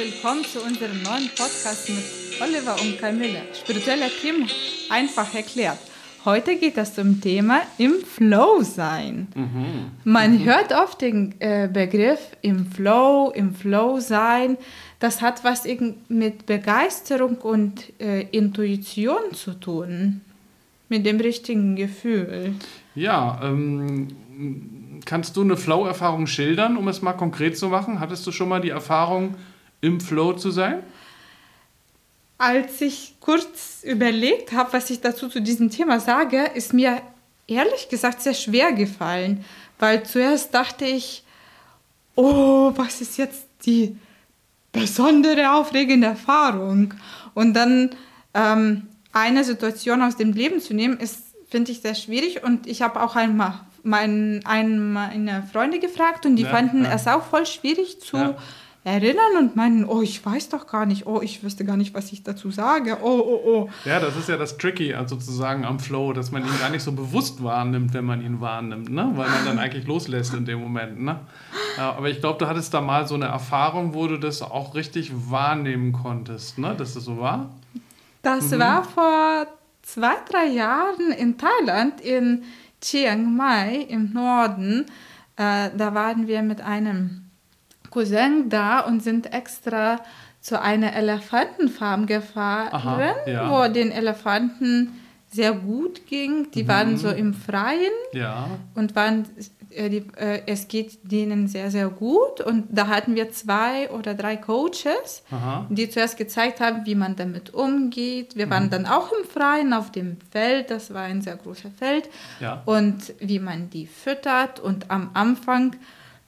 willkommen zu unserem neuen Podcast mit Oliver und Camille. Spirituelle Themen einfach erklärt. Heute geht es zum Thema im Flow sein. Mhm. Man mhm. hört oft den äh, Begriff im Flow, im Flow sein. Das hat was mit Begeisterung und äh, Intuition zu tun, mit dem richtigen Gefühl. Ja, ähm, kannst du eine Flow-Erfahrung schildern, um es mal konkret zu machen? Hattest du schon mal die Erfahrung, im Flow zu sein? Als ich kurz überlegt habe, was ich dazu zu diesem Thema sage, ist mir ehrlich gesagt sehr schwer gefallen, weil zuerst dachte ich, oh, was ist jetzt die besondere, aufregende Erfahrung? Und dann ähm, eine Situation aus dem Leben zu nehmen, ist, finde ich, sehr schwierig. Und ich habe auch einmal mein, ein, meine Freunde gefragt und die ja, fanden ja. es auch voll schwierig zu ja erinnern und meinen, oh, ich weiß doch gar nicht, oh, ich wüsste gar nicht, was ich dazu sage, oh, oh, oh. Ja, das ist ja das Tricky also sozusagen am Flow, dass man ihn gar nicht so bewusst wahrnimmt, wenn man ihn wahrnimmt, ne? weil man dann eigentlich loslässt in dem Moment. Ne? Aber ich glaube, du hattest da mal so eine Erfahrung, wo du das auch richtig wahrnehmen konntest, ne? dass das so war? Das mhm. war vor zwei, drei Jahren in Thailand, in Chiang Mai im Norden. Äh, da waren wir mit einem Cousin da und sind extra zu einer Elefantenfarm gefahren, Aha, ja. wo den Elefanten sehr gut ging. Die mhm. waren so im Freien ja. und waren, äh, die, äh, es geht denen sehr, sehr gut. Und da hatten wir zwei oder drei Coaches, Aha. die zuerst gezeigt haben, wie man damit umgeht. Wir mhm. waren dann auch im Freien auf dem Feld, das war ein sehr großes Feld. Ja. Und wie man die füttert. Und am Anfang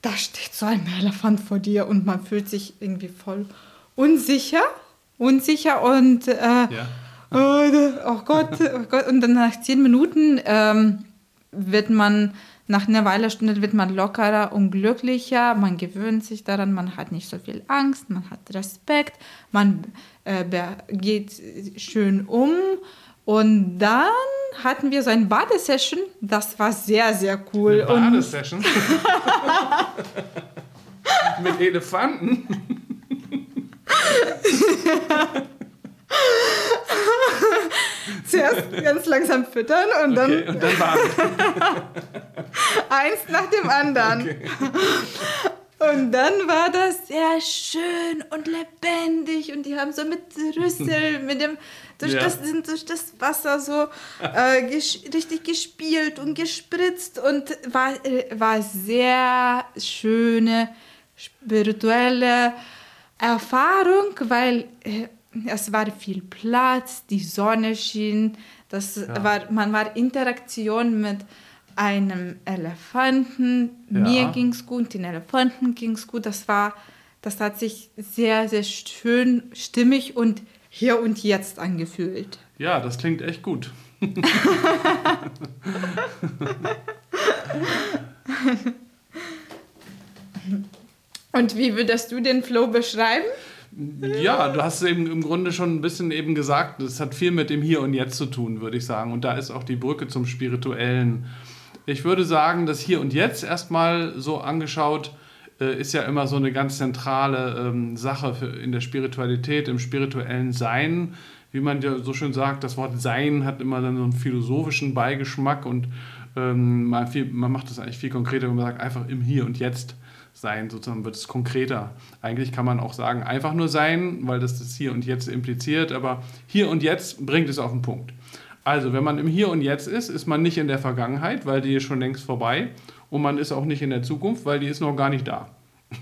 da steht so ein Elefant vor dir und man fühlt sich irgendwie voll unsicher, unsicher und äh, ja. oh, oh, Gott, oh Gott. Und dann nach zehn Minuten ähm, wird man, nach einer Weile Stunde wird man lockerer und glücklicher, man gewöhnt sich daran, man hat nicht so viel Angst, man hat Respekt, man äh, geht schön um und dann hatten wir so ein Badesession. Das war sehr, sehr cool. Eine Badesession? Mit Elefanten? Zuerst ganz langsam füttern und dann, okay, und dann baden. eins nach dem anderen. Okay. Und dann war das sehr schön und lebendig und die haben so mit Rüssel, mit dem, durch, ja. das, sind durch das Wasser so äh, ges richtig gespielt und gespritzt und war, äh, war sehr schöne spirituelle Erfahrung, weil äh, es war viel Platz, die Sonne schien, das ja. war, man war Interaktion mit einem Elefanten. Ja. Mir ging es gut, den Elefanten ging es gut. Das war, das hat sich sehr, sehr schön, stimmig und hier und jetzt angefühlt. Ja, das klingt echt gut. und wie würdest du den Flow beschreiben? Ja, du hast eben im Grunde schon ein bisschen eben gesagt, es hat viel mit dem Hier und Jetzt zu tun, würde ich sagen. Und da ist auch die Brücke zum Spirituellen ich würde sagen, das Hier und Jetzt erstmal so angeschaut, äh, ist ja immer so eine ganz zentrale ähm, Sache für, in der Spiritualität, im spirituellen Sein. Wie man ja so schön sagt, das Wort Sein hat immer dann so einen philosophischen Beigeschmack und ähm, man, viel, man macht das eigentlich viel konkreter, wenn man sagt, einfach im Hier und Jetzt sein, sozusagen wird es konkreter. Eigentlich kann man auch sagen, einfach nur sein, weil das das Hier und Jetzt impliziert, aber Hier und Jetzt bringt es auf den Punkt. Also, wenn man im Hier und Jetzt ist, ist man nicht in der Vergangenheit, weil die ist schon längst vorbei. Und man ist auch nicht in der Zukunft, weil die ist noch gar nicht da.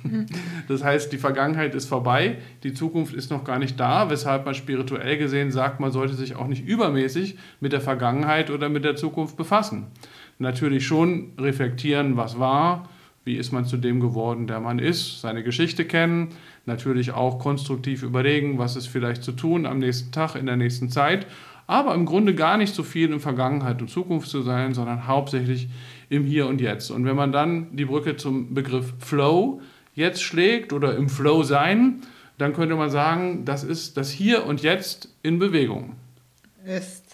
Mhm. Das heißt, die Vergangenheit ist vorbei, die Zukunft ist noch gar nicht da, weshalb man spirituell gesehen sagt, man sollte sich auch nicht übermäßig mit der Vergangenheit oder mit der Zukunft befassen. Natürlich schon reflektieren, was war, wie ist man zu dem geworden, der man ist, seine Geschichte kennen, natürlich auch konstruktiv überlegen, was ist vielleicht zu tun am nächsten Tag, in der nächsten Zeit aber im Grunde gar nicht so viel in Vergangenheit und Zukunft zu sein, sondern hauptsächlich im Hier und Jetzt. Und wenn man dann die Brücke zum Begriff Flow jetzt schlägt oder im Flow sein, dann könnte man sagen, das ist das Hier und Jetzt in Bewegung. Ist.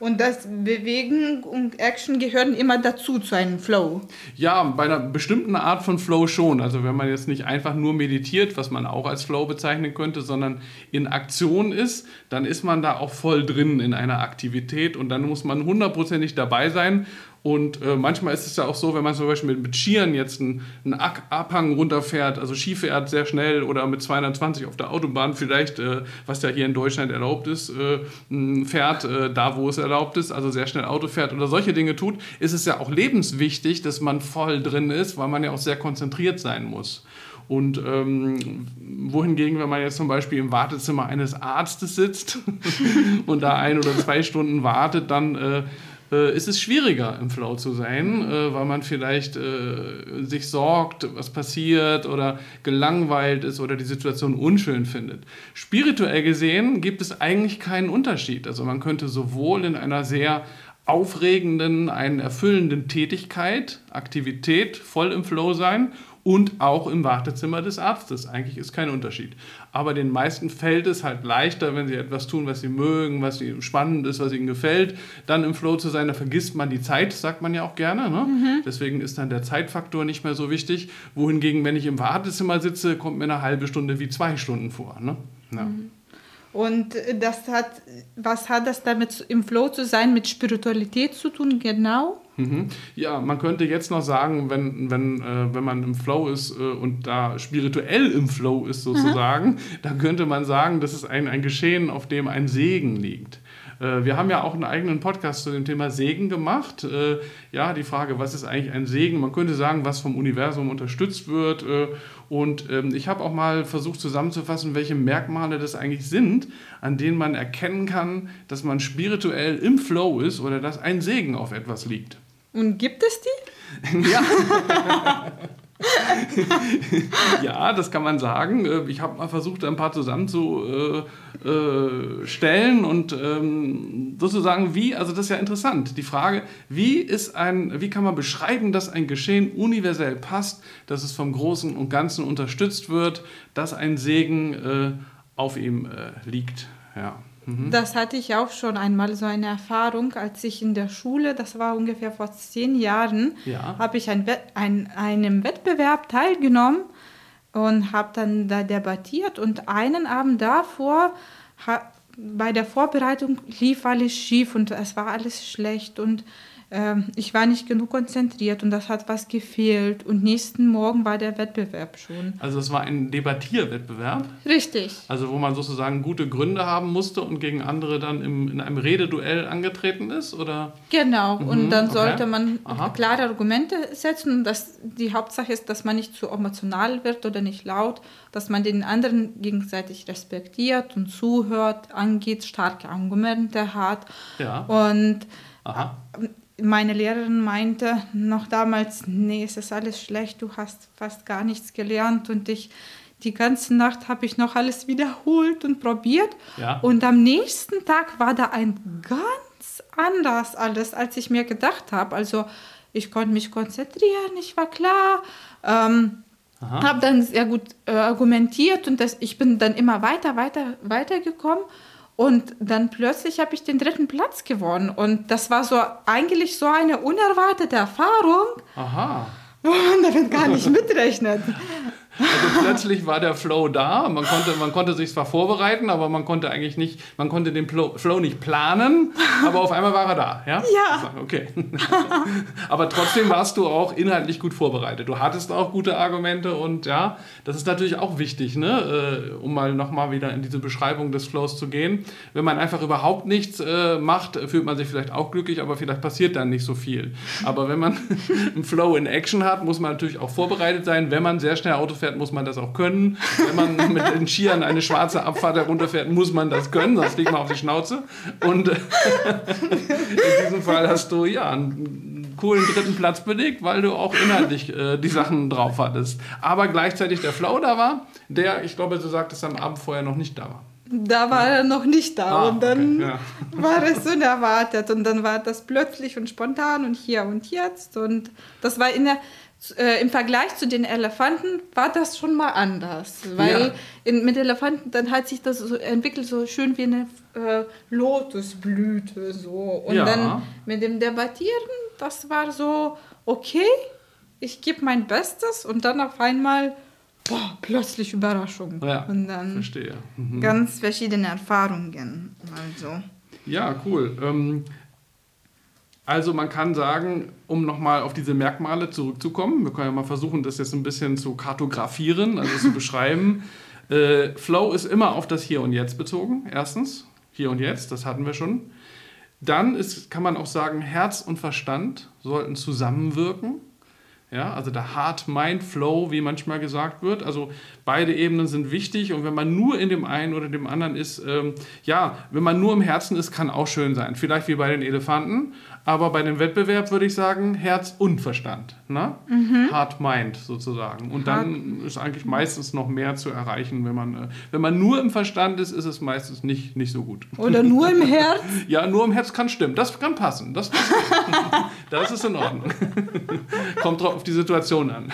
Und das Bewegen und Action gehören immer dazu, zu einem Flow. Ja, bei einer bestimmten Art von Flow schon. Also wenn man jetzt nicht einfach nur meditiert, was man auch als Flow bezeichnen könnte, sondern in Aktion ist, dann ist man da auch voll drin in einer Aktivität und dann muss man hundertprozentig dabei sein und äh, manchmal ist es ja auch so, wenn man zum Beispiel mit, mit Skiern jetzt einen, einen Abhang runterfährt, also Ski fährt sehr schnell oder mit 220 auf der Autobahn vielleicht, äh, was ja hier in Deutschland erlaubt ist, äh, fährt, äh, da wo es erlaubt ist, also sehr schnell Auto fährt oder solche Dinge tut, ist es ja auch lebenswichtig, dass man voll drin ist, weil man ja auch sehr konzentriert sein muss. Und ähm, wohingegen, wenn man jetzt zum Beispiel im Wartezimmer eines Arztes sitzt und da ein oder zwei Stunden wartet, dann äh, ist es schwieriger im Flow zu sein, äh, weil man vielleicht äh, sich sorgt, was passiert oder gelangweilt ist oder die Situation unschön findet. Spirituell gesehen gibt es eigentlich keinen Unterschied. Also man könnte sowohl in einer sehr aufregenden, einen erfüllenden Tätigkeit, Aktivität voll im Flow sein und auch im Wartezimmer des Arztes. Eigentlich ist kein Unterschied. Aber den meisten fällt es halt leichter, wenn sie etwas tun, was sie mögen, was ihnen spannend ist, was ihnen gefällt, dann im Flow zu sein. Da vergisst man die Zeit, sagt man ja auch gerne. Ne? Mhm. Deswegen ist dann der Zeitfaktor nicht mehr so wichtig. Wohingegen, wenn ich im Wartezimmer sitze, kommt mir eine halbe Stunde wie zwei Stunden vor. Ne? Ja. Mhm. Und das hat, was hat das damit im Flow zu sein mit Spiritualität zu tun, genau? Mhm. Ja, man könnte jetzt noch sagen, wenn, wenn, äh, wenn man im Flow ist äh, und da spirituell im Flow ist sozusagen, mhm. dann könnte man sagen, das ist ein, ein Geschehen, auf dem ein Segen liegt. Äh, wir haben ja auch einen eigenen Podcast zu dem Thema Segen gemacht. Äh, ja, die Frage, was ist eigentlich ein Segen? Man könnte sagen, was vom Universum unterstützt wird. Äh, und ähm, ich habe auch mal versucht zusammenzufassen, welche Merkmale das eigentlich sind, an denen man erkennen kann, dass man spirituell im Flow ist oder dass ein Segen auf etwas liegt. Und gibt es die? ja. ja, das kann man sagen. Ich habe mal versucht, ein paar zusammenzustellen äh, und ähm, sozusagen wie, also das ist ja interessant, die Frage, wie ist ein, wie kann man beschreiben, dass ein Geschehen universell passt, dass es vom Großen und Ganzen unterstützt wird, dass ein Segen äh, auf ihm liegt. Ja. Mhm. Das hatte ich auch schon einmal so eine Erfahrung, als ich in der Schule, das war ungefähr vor zehn Jahren, ja. habe ich an ein, einem Wettbewerb teilgenommen und habe dann da debattiert und einen Abend davor bei der Vorbereitung lief alles schief und es war alles schlecht und ich war nicht genug konzentriert und das hat was gefehlt. Und nächsten Morgen war der Wettbewerb schon. Also es war ein Debattierwettbewerb? Richtig. Also wo man sozusagen gute Gründe haben musste und gegen andere dann im, in einem Rededuell angetreten ist? Oder? Genau. Mhm, und dann okay. sollte man Aha. klare Argumente setzen. Das, die Hauptsache ist, dass man nicht zu emotional wird oder nicht laut, dass man den anderen gegenseitig respektiert und zuhört, angeht, starke Argumente hat. Ja. Und Aha meine Lehrerin meinte noch damals, nee, es ist alles schlecht, du hast fast gar nichts gelernt und ich die ganze Nacht habe ich noch alles wiederholt und probiert. Ja. Und am nächsten Tag war da ein ganz anders alles, als ich mir gedacht habe. Also ich konnte mich konzentrieren, ich war klar. Ähm, habe dann sehr gut äh, argumentiert und das, ich bin dann immer weiter, weiter, weiter gekommen. Und dann plötzlich habe ich den dritten Platz gewonnen. Und das war so eigentlich so eine unerwartete Erfahrung, Aha. wo man damit gar nicht mitrechnet. Also plötzlich war der Flow da. Man konnte, man konnte sich zwar vorbereiten, aber man konnte eigentlich nicht, man konnte den Flow nicht planen, aber auf einmal war er da. Ja. ja. Okay. aber trotzdem warst du auch inhaltlich gut vorbereitet. Du hattest auch gute Argumente und ja, das ist natürlich auch wichtig, ne? Äh, um mal nochmal wieder in diese Beschreibung des Flows zu gehen. Wenn man einfach überhaupt nichts äh, macht, fühlt man sich vielleicht auch glücklich, aber vielleicht passiert dann nicht so viel. Aber wenn man einen Flow in Action hat, muss man natürlich auch vorbereitet sein, wenn man sehr schnell Auto fährt fährt, muss man das auch können. Wenn man mit den Skiern eine schwarze Abfahrt herunterfährt, muss man das können, sonst fliegt man auf die Schnauze. Und in diesem Fall hast du ja einen coolen dritten Platz belegt, weil du auch inhaltlich äh, die Sachen drauf hattest. Aber gleichzeitig der Flow da war, der, ich glaube, du sagtest am Abend vorher noch nicht da war. Da war er noch nicht da ah, und dann okay, ja. war es unerwartet und dann war das plötzlich und spontan und hier und jetzt und das war in der äh, im Vergleich zu den Elefanten war das schon mal anders. Weil Ja. in, mit Elefanten, dann hat sich das so entwickelt, so schön wie eine äh, Lotusblüte. So. Und Ja. dann mit dem Debattieren, das war so, okay, ich gebe mein Bestes und dann auf einmal, boah, plötzlich Überraschung. Ja, und dann verstehe. Mhm. ganz verschiedene Erfahrungen. Also. Ja, cool. Ähm, also man kann sagen, um nochmal auf diese Merkmale zurückzukommen, wir können ja mal versuchen, das jetzt ein bisschen zu kartografieren, also zu beschreiben. Äh, Flow ist immer auf das Hier und Jetzt bezogen, erstens. Hier und Jetzt, das hatten wir schon. Dann ist, kann man auch sagen, Herz und Verstand sollten zusammenwirken. Ja, also der Heart-Mind-Flow, wie manchmal gesagt wird. Also beide Ebenen sind wichtig und wenn man nur in dem einen oder dem anderen ist, ähm, ja, wenn man nur im Herzen ist, kann auch schön sein. Vielleicht wie bei den Elefanten, aber bei dem Wettbewerb würde ich sagen Herz und Verstand. Ne? Heart-Mind sozusagen. Und dann ist eigentlich meistens noch mehr zu erreichen, wenn man, äh, wenn man nur im Verstand ist, ist es meistens nicht, nicht so gut. Oder nur im Herz. Ja, nur im Herz kann stimmen. Das kann passen. Das, passt. das ist in Ordnung. Kommt drauf auf die Situation an.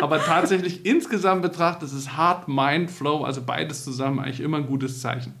Aber tatsächlich insgesamt betrachtet ist es Heart, Mind, Flow, also beides zusammen eigentlich immer ein gutes Zeichen.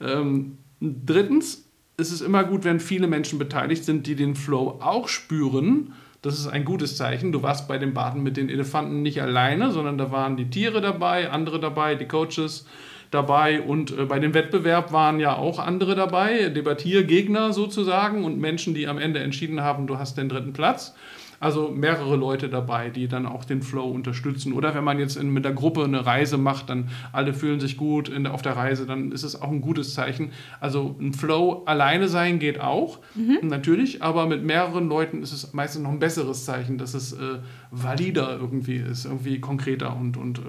Ähm, drittens ist es immer gut, wenn viele Menschen beteiligt sind, die den Flow auch spüren. Das ist ein gutes Zeichen. Du warst bei dem Baden mit den Elefanten nicht alleine, sondern da waren die Tiere dabei, andere dabei, die Coaches dabei und äh, bei dem Wettbewerb waren ja auch andere dabei, Debattiergegner sozusagen und Menschen, die am Ende entschieden haben, du hast den dritten Platz. Also mehrere Leute dabei, die dann auch den Flow unterstützen. Oder wenn man jetzt in, mit der Gruppe eine Reise macht, dann alle fühlen sich gut in, auf der Reise, dann ist es auch ein gutes Zeichen. Also ein Flow alleine sein geht auch, natürlich, aber mit mehreren Leuten ist es meistens noch ein besseres Zeichen, dass es äh, valider irgendwie ist, irgendwie konkreter und, und äh,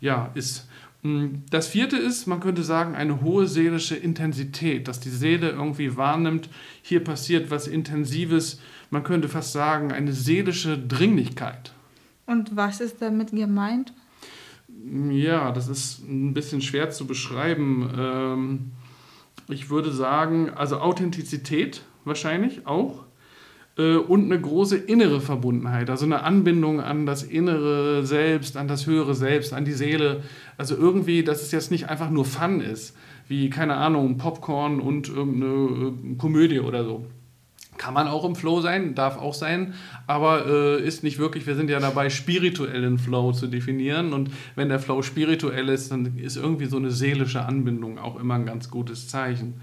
ja, ist. Mm, Das vierte ist, man könnte sagen, eine hohe seelische Intensität, dass die Seele irgendwie wahrnimmt, hier passiert was Intensives, man könnte fast sagen, eine seelische Dringlichkeit. Und was ist damit gemeint? Ja, das ist ein bisschen schwer zu beschreiben. Ähm, Ich würde sagen, also Authentizität wahrscheinlich auch äh, und eine große innere Verbundenheit, also eine Anbindung an das innere Selbst, an das höhere Selbst, an die Seele. Also irgendwie, dass es jetzt nicht einfach nur Fun ist, wie, keine Ahnung, Popcorn und irgendeine äh, Komödie oder so. Kann man auch im Flow sein, darf auch sein, aber äh, ist nicht wirklich, wir sind ja dabei, spirituellen Flow zu definieren. Und wenn der Flow spirituell ist, dann ist irgendwie so eine seelische Anbindung auch immer ein ganz gutes Zeichen.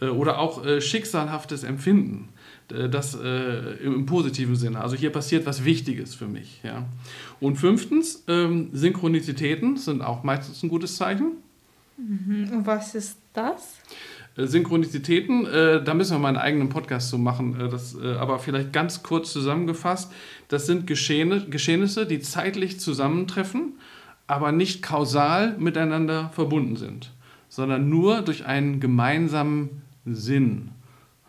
Äh, oder auch äh, schicksalhaftes Empfinden, äh, das äh, im, positiven Sinne. Also hier passiert was Wichtiges für mich. Ja. Und fünftens, ähm, Synchronizitäten sind auch meistens ein gutes Zeichen. Und was ist das? Synchronizitäten, äh, da müssen wir mal einen eigenen Podcast zu machen, äh, das, äh, aber vielleicht ganz kurz zusammengefasst, das sind Geschehne, Geschehnisse, die zeitlich zusammentreffen, aber nicht kausal miteinander verbunden sind, sondern nur durch einen gemeinsamen Sinn.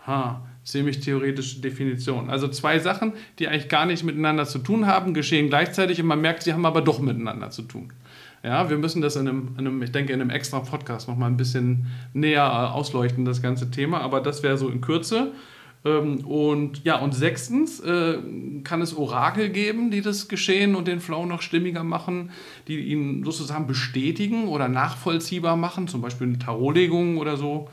Ha, ziemlich theoretische Definition. Also zwei Sachen, die eigentlich gar nicht miteinander zu tun haben, geschehen gleichzeitig und man merkt, sie haben aber doch miteinander zu tun. Ja, wir müssen das in einem, in einem ich denke, in einem extra Podcast nochmal ein bisschen näher äh, ausleuchten, das ganze Thema, aber das wäre so in Kürze. Ähm, Und ja, und sechstens äh, kann es Orakel geben, die das Geschehen und den Flow noch stimmiger machen, die ihn sozusagen bestätigen oder nachvollziehbar machen, zum Beispiel eine Tarotlegung oder so.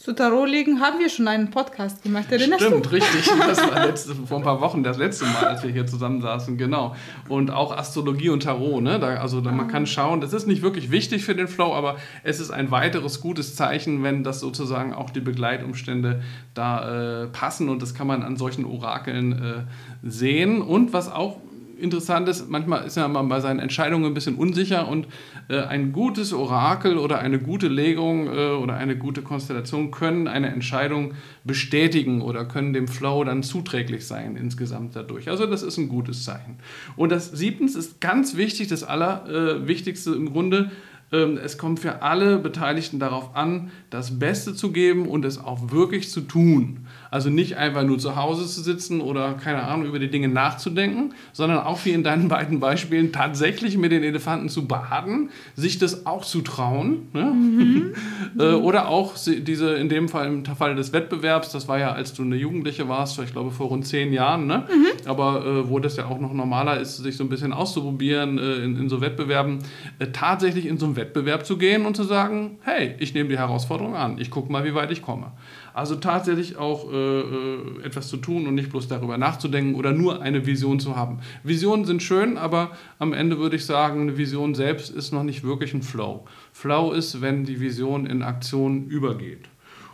Zu Tarotlegen haben wir schon einen Podcast gemacht, erinnerst Stimmt, du? richtig. Das war letzte, vor ein paar Wochen das letzte Mal, als wir hier zusammensaßen, genau. Und auch Astrologie und Tarot, ne? Da, also da, man kann schauen, das ist nicht wirklich wichtig für den Flow, aber es ist ein weiteres gutes Zeichen, wenn das sozusagen auch die Begleitumstände da äh, passen und das kann man an solchen Orakeln äh, sehen. Und was auch interessant ist, manchmal ist ja man bei seinen Entscheidungen ein bisschen unsicher und äh, ein gutes Orakel oder eine gute Legung äh, oder eine gute Konstellation können eine Entscheidung bestätigen oder können dem Flow dann zuträglich sein insgesamt dadurch. Also das ist ein gutes Zeichen. Und das siebtens ist ganz wichtig, das Allerwichtigste im Grunde, ähm, es kommt für alle Beteiligten darauf an, das Beste zu geben und es auch wirklich zu tun. Also nicht einfach nur zu Hause zu sitzen oder keine Ahnung über die Dinge nachzudenken, sondern auch wie in deinen beiden Beispielen tatsächlich mit den Elefanten zu baden, sich das auch zu trauen. Ne? Mhm. Äh, oder auch diese, in dem Fall im Fall des Wettbewerbs, das war ja, als du eine Jugendliche warst, ich glaube vor rund zehn Jahren, ne? Mhm. aber äh, wo das ja auch noch normaler ist, sich so ein bisschen auszuprobieren äh, in, in, so Wettbewerben, äh, tatsächlich in so einen Wettbewerb zu gehen und zu sagen, hey, ich nehme die Herausforderung an, ich gucke mal, wie weit ich komme. Also tatsächlich auch äh, etwas zu tun und nicht bloß darüber nachzudenken oder nur eine Vision zu haben. Visionen sind schön, aber am Ende würde ich sagen, eine Vision selbst ist noch nicht wirklich ein Flow. Flow ist, wenn die Vision in Aktion übergeht.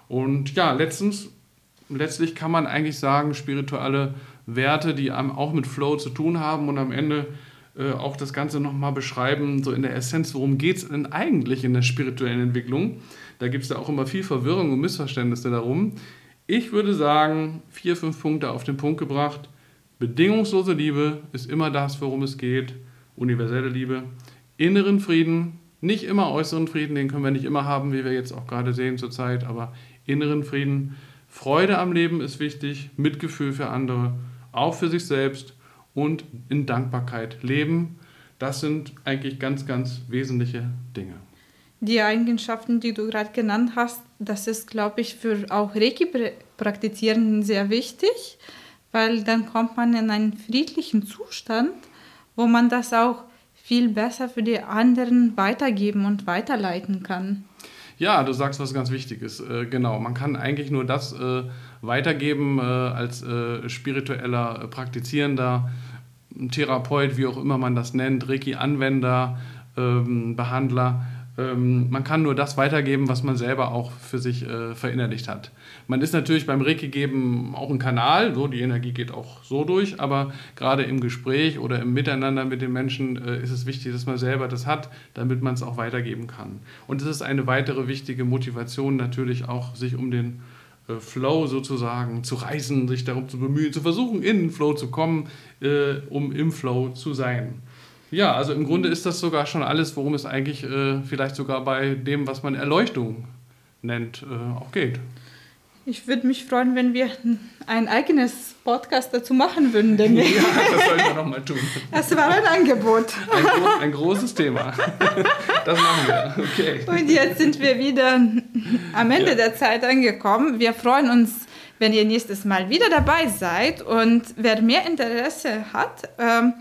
Und ja, letztens, letztlich kann man eigentlich sagen, spirituelle Werte, die auch mit Flow zu tun haben und am Ende äh, auch das Ganze nochmal beschreiben, so in der Essenz, worum geht es denn eigentlich in der spirituellen Entwicklung? Da gibt es ja auch immer viel Verwirrung und Missverständnisse darum. Ich würde sagen, vier, fünf Punkte auf den Punkt gebracht. Bedingungslose Liebe ist immer das, worum es geht. Universelle Liebe. Inneren Frieden, nicht immer äußeren Frieden, den können wir nicht immer haben, wie wir jetzt auch gerade sehen zurzeit, aber inneren Frieden. Freude am Leben ist wichtig, Mitgefühl für andere, auch für sich selbst und in Dankbarkeit leben. Das sind eigentlich ganz, ganz wesentliche Dinge die Eigenschaften, die du gerade genannt hast, das ist, glaube ich, für auch Reiki-Praktizierenden sehr wichtig, weil dann kommt man in einen friedlichen Zustand, wo man das auch viel besser für die anderen weitergeben und weiterleiten kann. Ja, du sagst was ganz Wichtiges. Äh, genau, man kann eigentlich nur das äh, weitergeben äh, als äh, spiritueller Praktizierender, Therapeut, wie auch immer man das nennt, Reiki-Anwender, ähm, Behandler ähm, man kann nur das weitergeben, was man selber auch für sich äh, verinnerlicht hat. Man ist natürlich beim Reiki geben auch ein Kanal, so die Energie geht auch so durch, aber gerade im Gespräch oder im Miteinander mit den Menschen äh, ist es wichtig, dass man selber das hat, damit man es auch weitergeben kann. Und es ist eine weitere wichtige Motivation natürlich auch, sich um den äh, Flow sozusagen zu reißen, sich darum zu bemühen, zu versuchen, in den Flow zu kommen, äh, um im Flow zu sein. Ja, also im Grunde ist das sogar schon alles, worum es eigentlich äh, vielleicht sogar bei dem, was man Erleuchtung nennt, äh, auch geht. Ich würde mich freuen, wenn wir ein eigenes Podcast dazu machen würden, ich. Ja, das sollten wir nochmal tun. Das war ein Angebot. Ein, gro ein, großes Thema. Das machen wir. Okay. Und jetzt sind wir wieder am Ende ja. der Zeit angekommen. Wir freuen uns, wenn ihr nächstes Mal wieder dabei seid. Und wer mehr Interesse hat, ähm,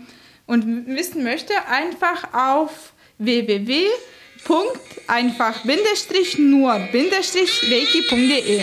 und wissen möchte, einfach auf www.einfach-nur-reiki.de.